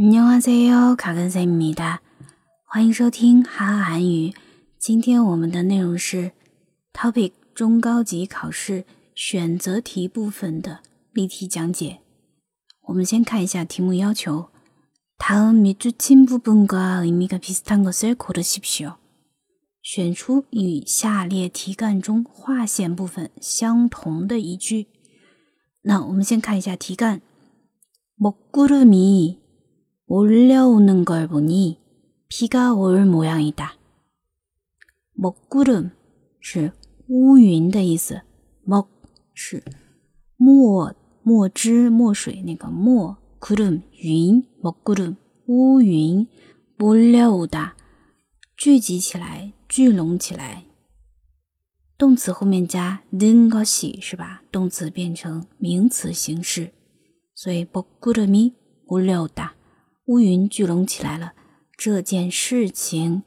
안녕하세요，卡根塞米达，欢迎收听哈哈韩语。今天我们的内容是 Topic 中高级考试选择题部分的例题讲解。我们先看一下题目要求。다음밑줄친부분과의미가비슷한것을고르십시오选出与下列题干中划线部分相同的一句。那我们先看一下题干。먹구름이 몰려오는 걸 보니 비가 올 모양이다. 먹구름 是乌云的意思，먹是墨墨汁墨水那个墨，구름云，먹구름乌云，몰려오다聚集起来，聚拢起来。动词后面加는것이是吧？动词变成名词形式，所以먹구름이몰려오 다。 乌云聚拢起来了。这件事情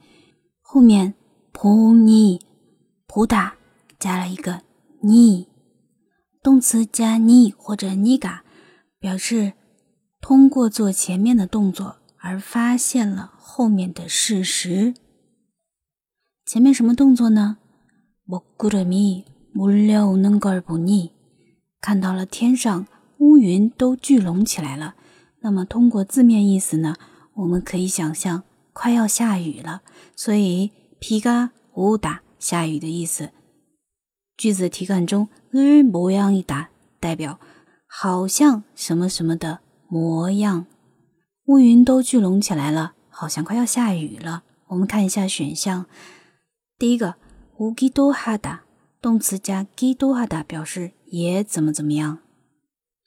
后面普尼普达加了一个尼，动词加尼或者尼嘎，表示通过做前面的动作而发现了后面的事实。前面什么动作呢？我古勒米木料能格尔布尼，看到了天上乌云都聚拢起来了。那么，通过字面意思呢，我们可以想象快要下雨了，所以皮嘎乌打下雨的意思。句子题干中日模样一打代表好像什么什么的模样。乌云都聚拢起来了，好像快要下雨了。我们看一下选项，第一个乌基多哈达，动词加基多哈达表示也怎么怎么样，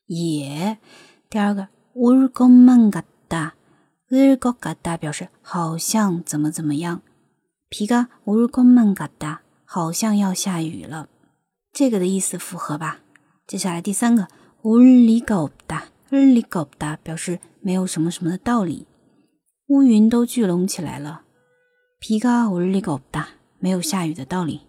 也。第二个。울것만같 다， 울것같다表示好像怎么怎么样。비가울것만같 다， 好像要下雨了。这个的意思符合吧？接下来第三个，울리가없 다， 울리가없다表示没有什么什么的道理。乌云都聚拢起来了。비가울리가없 다， 没有下雨的道理，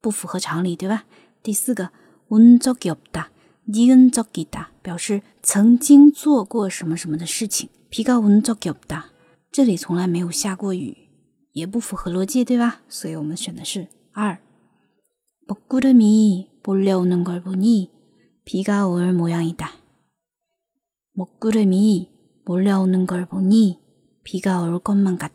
不符合常理，对吧？第四个，운적이없 다。 니은적이다表示曾经做过什么什么的事情。비가온적이없 다， 这里从来没有下过雨，也不符合逻辑，对吧？所以我们选的是二。먹구름이몰려오는걸보니비가올모양이다먹구름이몰려오는걸보니비가올것만같